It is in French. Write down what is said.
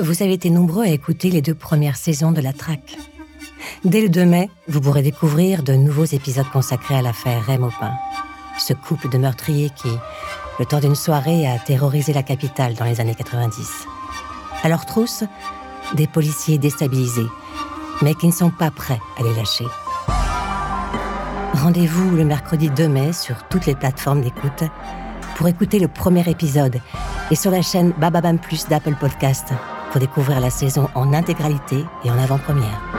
vous avez été nombreux à écouter les deux premières saisons de la traque. Dès le 2 mai, vous pourrez découvrir de nouveaux épisodes consacrés à l'affaire Maupin, ce couple de meurtriers qui, le temps d'une soirée, a terrorisé la capitale dans les années 90. À leur trousse, des policiers déstabilisés, mais qui ne sont pas prêts à les lâcher. Rendez-vous le mercredi 2 mai sur toutes les plateformes d'écoute pour écouter le premier épisode et sur la chaîne Bababam Plus d'Apple Podcast pour découvrir la saison en intégralité et en avant-première.